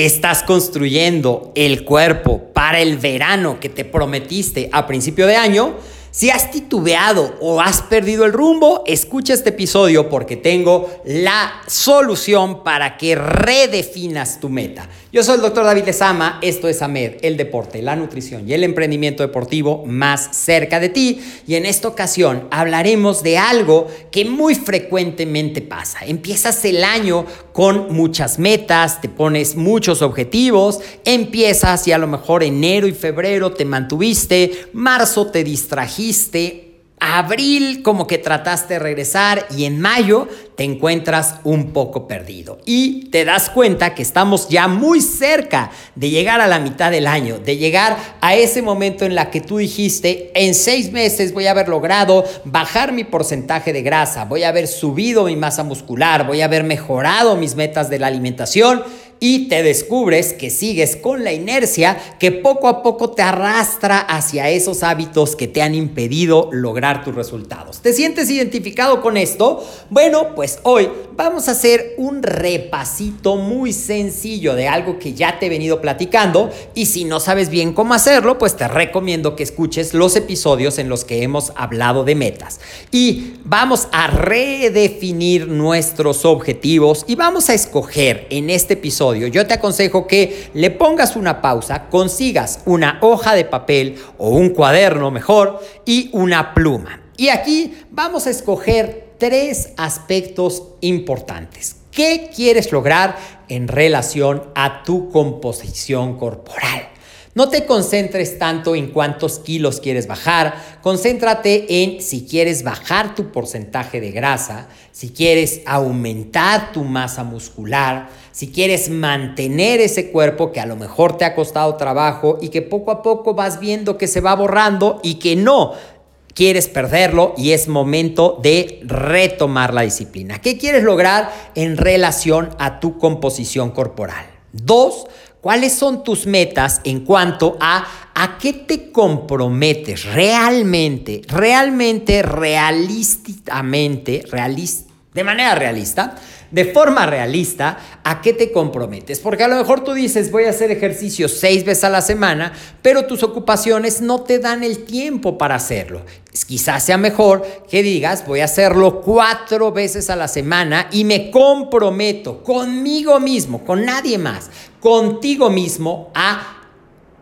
¿Estás construyendo el cuerpo para el verano que te prometiste a principio de año? Si has titubeado o has perdido el rumbo, escucha este episodio porque tengo la solución para que redefinas tu meta. Yo soy el doctor David Lezama, esto es AMED, el deporte, la nutrición y el emprendimiento deportivo más cerca de ti. Y en esta ocasión hablaremos de algo que muy frecuentemente pasa. Empiezas el año con muchas metas, te pones muchos objetivos, empiezas y a lo mejor enero y febrero te mantuviste, marzo te distrajiste, abril como que trataste de regresar y en mayo te encuentras un poco perdido. Y te das cuenta que estamos ya muy cerca de llegar a la mitad del año, de llegar a ese momento en la que tú dijiste, en seis meses voy a haber logrado bajar mi porcentaje de grasa, voy a haber subido mi masa muscular, voy a haber mejorado mis metas de la alimentación y te descubres que sigues con la inercia que poco a poco te arrastra hacia esos hábitos que te han impedido lograr tus resultados. ¿Te sientes identificado con esto? Bueno, pues hoy vamos a hacer un repasito muy sencillo de algo que ya te he venido platicando y si no sabes bien cómo hacerlo, pues te recomiendo que escuches los episodios en los que hemos hablado de metas. Y vamos a redefinir nuestros objetivos y vamos a escoger en este episodio yo te aconsejo que le pongas una pausa, consigas una hoja de papel o un cuaderno mejor y una pluma. Y aquí vamos a escoger tres aspectos importantes. ¿Qué quieres lograr en relación a tu composición corporal? No te concentres tanto en cuántos kilos quieres bajar, concéntrate en si quieres bajar tu porcentaje de grasa, si quieres aumentar tu masa muscular, si quieres mantener ese cuerpo que a lo mejor te ha costado trabajo y que poco a poco vas viendo que se va borrando y que no quieres perderlo y es momento de retomar la disciplina. ¿Qué quieres lograr en relación a tu composición corporal? Dos, ¿cuáles son tus metas en cuanto a a qué te comprometes realmente, realmente, realísticamente, de manera realista? De forma realista a qué te comprometes. Porque a lo mejor tú dices, voy a hacer ejercicio seis veces a la semana, pero tus ocupaciones no te dan el tiempo para hacerlo. Quizás sea mejor que digas, voy a hacerlo cuatro veces a la semana y me comprometo conmigo mismo, con nadie más, contigo mismo a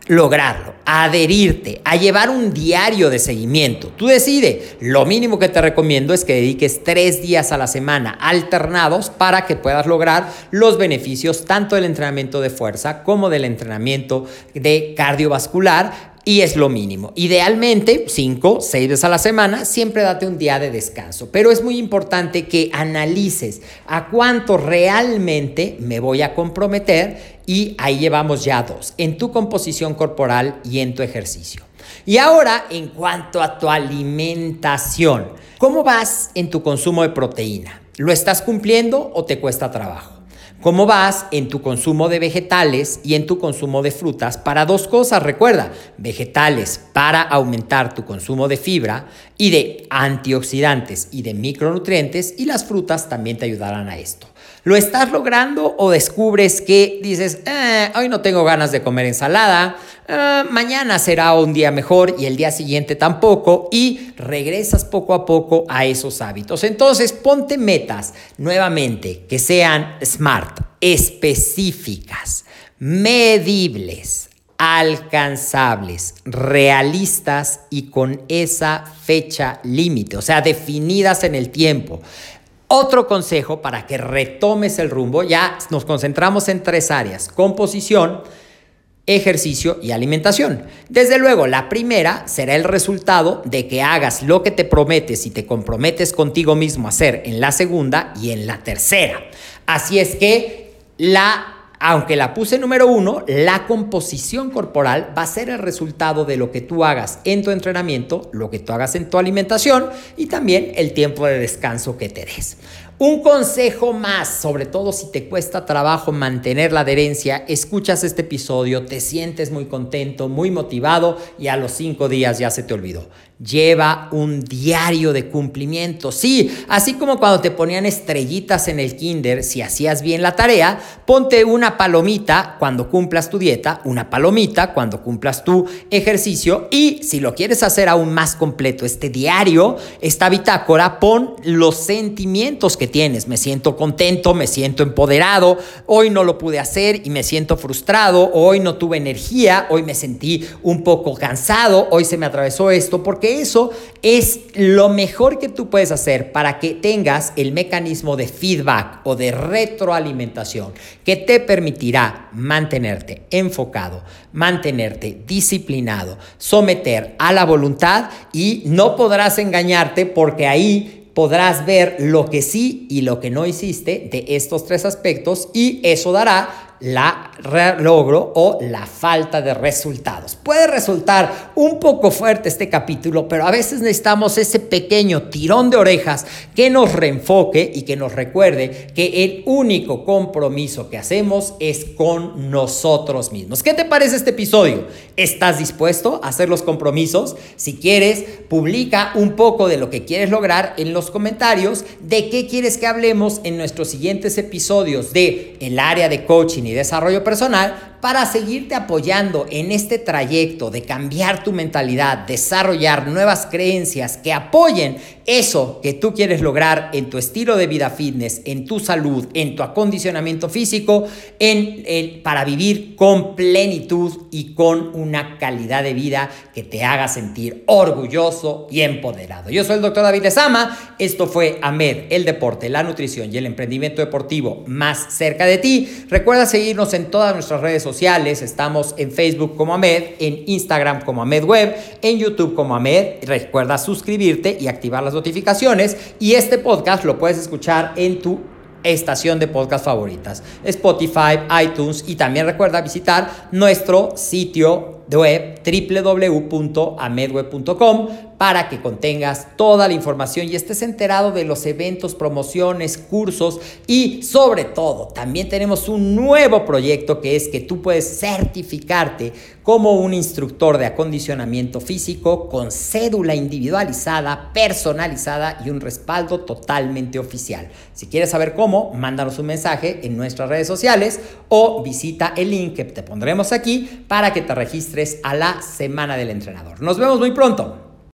lograrlo, a adherirte, a llevar un diario de seguimiento. Tú decides. Lo mínimo que te recomiendo es que dediques tres días a la semana alternados para que puedas lograr los beneficios tanto del entrenamiento de fuerza como del entrenamiento de cardiovascular y es lo mínimo. Idealmente, 5, 6 veces a la semana, siempre date un día de descanso. Pero es muy importante que analices a cuánto realmente me voy a comprometer y ahí llevamos ya dos, en tu composición corporal y en tu ejercicio. Y ahora, en cuanto a tu alimentación, ¿cómo vas en tu consumo de proteína? ¿Lo estás cumpliendo o te cuesta trabajo? ¿Cómo vas en tu consumo de vegetales y en tu consumo de frutas? Para dos cosas, recuerda, vegetales para aumentar tu consumo de fibra y de antioxidantes y de micronutrientes y las frutas también te ayudarán a esto. ¿Lo estás logrando o descubres que dices, eh, hoy no tengo ganas de comer ensalada, eh, mañana será un día mejor y el día siguiente tampoco y regresas poco a poco a esos hábitos? Entonces ponte metas nuevamente que sean smart, específicas, medibles, alcanzables, realistas y con esa fecha límite, o sea, definidas en el tiempo. Otro consejo para que retomes el rumbo, ya nos concentramos en tres áreas, composición, ejercicio y alimentación. Desde luego, la primera será el resultado de que hagas lo que te prometes y te comprometes contigo mismo a hacer en la segunda y en la tercera. Así es que la aunque la puse número uno, la composición corporal va a ser el resultado de lo que tú hagas en tu entrenamiento, lo que tú hagas en tu alimentación y también el tiempo de descanso que te des. Un consejo más, sobre todo si te cuesta trabajo mantener la adherencia, escuchas este episodio, te sientes muy contento, muy motivado y a los cinco días ya se te olvidó. Lleva un diario de cumplimiento. Sí, así como cuando te ponían estrellitas en el kinder, si hacías bien la tarea, ponte una palomita cuando cumplas tu dieta, una palomita cuando cumplas tu ejercicio y si lo quieres hacer aún más completo, este diario, esta bitácora, pon los sentimientos que tienes. Me siento contento, me siento empoderado, hoy no lo pude hacer y me siento frustrado, hoy no tuve energía, hoy me sentí un poco cansado, hoy se me atravesó esto, porque eso es lo mejor que tú puedes hacer para que tengas el mecanismo de feedback o de retroalimentación que te permitirá mantenerte enfocado, mantenerte disciplinado, someter a la voluntad y no podrás engañarte porque ahí podrás ver lo que sí y lo que no hiciste de estos tres aspectos y eso dará la logro o la falta de resultados. Puede resultar un poco fuerte este capítulo, pero a veces necesitamos ese pequeño tirón de orejas que nos reenfoque y que nos recuerde que el único compromiso que hacemos es con nosotros mismos. ¿Qué te parece este episodio? ¿Estás dispuesto a hacer los compromisos? Si quieres, publica un poco de lo que quieres lograr en los comentarios, de qué quieres que hablemos en nuestros siguientes episodios de el área de coaching y desarrollo personal para seguirte apoyando en este trayecto de cambiar tu mentalidad, desarrollar nuevas creencias que apoyen eso que tú quieres lograr en tu estilo de vida fitness, en tu salud, en tu acondicionamiento físico, en el, para vivir con plenitud y con una calidad de vida que te haga sentir orgulloso y empoderado. Yo soy el doctor David Lezama, esto fue AMED, el deporte, la nutrición y el emprendimiento deportivo más cerca de ti. Recuerda seguirnos en todas nuestras redes sociales Estamos en Facebook como Amed, en Instagram como Amed Web, en YouTube como Amed. Recuerda suscribirte y activar las notificaciones. Y este podcast lo puedes escuchar en tu estación de podcast favoritas, Spotify, iTunes y también recuerda visitar nuestro sitio web www.amedweb.com para que contengas toda la información y estés enterado de los eventos, promociones, cursos y sobre todo también tenemos un nuevo proyecto que es que tú puedes certificarte como un instructor de acondicionamiento físico con cédula individualizada, personalizada y un respaldo totalmente oficial. Si quieres saber cómo, mándanos un mensaje en nuestras redes sociales o visita el link que te pondremos aquí para que te registres a la Semana del Entrenador. Nos vemos muy pronto.